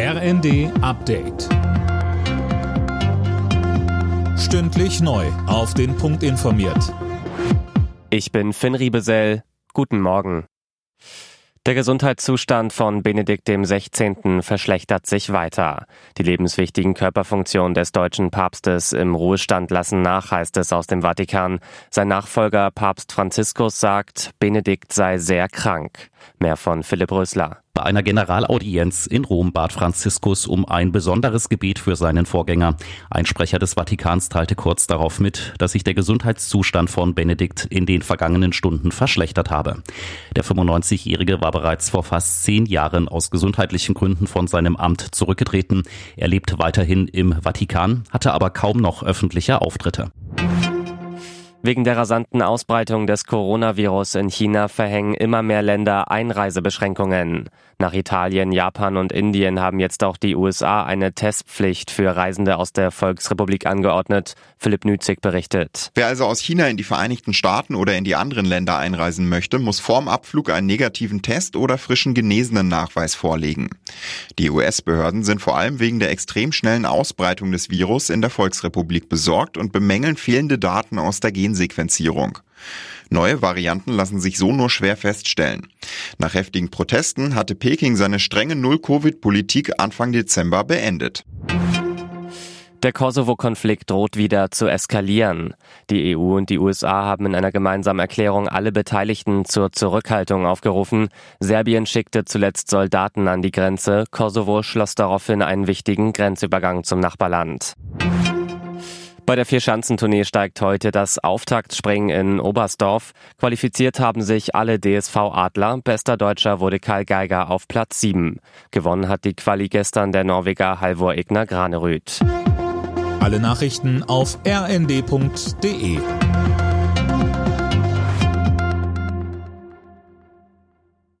RND Update. Stündlich neu. Auf den Punkt informiert. Ich bin Finn Riebesell. Guten Morgen. Der Gesundheitszustand von Benedikt XVI. verschlechtert sich weiter. Die lebenswichtigen Körperfunktionen des deutschen Papstes im Ruhestand lassen nach, heißt es aus dem Vatikan. Sein Nachfolger Papst Franziskus sagt, Benedikt sei sehr krank. Mehr von Philipp Rösler. Bei einer Generalaudienz in Rom bat Franziskus um ein besonderes Gebet für seinen Vorgänger. Ein Sprecher des Vatikans teilte kurz darauf mit, dass sich der Gesundheitszustand von Benedikt in den vergangenen Stunden verschlechtert habe. Der 95-Jährige war bereits vor fast zehn Jahren aus gesundheitlichen Gründen von seinem Amt zurückgetreten. Er lebt weiterhin im Vatikan, hatte aber kaum noch öffentliche Auftritte. Wegen der rasanten Ausbreitung des Coronavirus in China verhängen immer mehr Länder Einreisebeschränkungen. Nach Italien, Japan und Indien haben jetzt auch die USA eine Testpflicht für Reisende aus der Volksrepublik angeordnet. Philipp Nützig berichtet. Wer also aus China in die Vereinigten Staaten oder in die anderen Länder einreisen möchte, muss vorm Abflug einen negativen Test oder frischen genesenen Nachweis vorlegen. Die US-Behörden sind vor allem wegen der extrem schnellen Ausbreitung des Virus in der Volksrepublik besorgt und bemängeln fehlende Daten aus der Gensequenzierung. Neue Varianten lassen sich so nur schwer feststellen. Nach heftigen Protesten hatte Peking seine strenge Null-Covid-Politik Anfang Dezember beendet. Der Kosovo-Konflikt droht wieder zu eskalieren. Die EU und die USA haben in einer gemeinsamen Erklärung alle Beteiligten zur Zurückhaltung aufgerufen. Serbien schickte zuletzt Soldaten an die Grenze. Kosovo schloss daraufhin einen wichtigen Grenzübergang zum Nachbarland. Bei der Vierschanzentournee steigt heute das Auftaktspringen in Oberstdorf. Qualifiziert haben sich alle DSV-Adler. Bester Deutscher wurde Karl Geiger auf Platz 7. Gewonnen hat die Quali gestern der Norweger Halvor Egner Granerüth. Alle Nachrichten auf rnd.de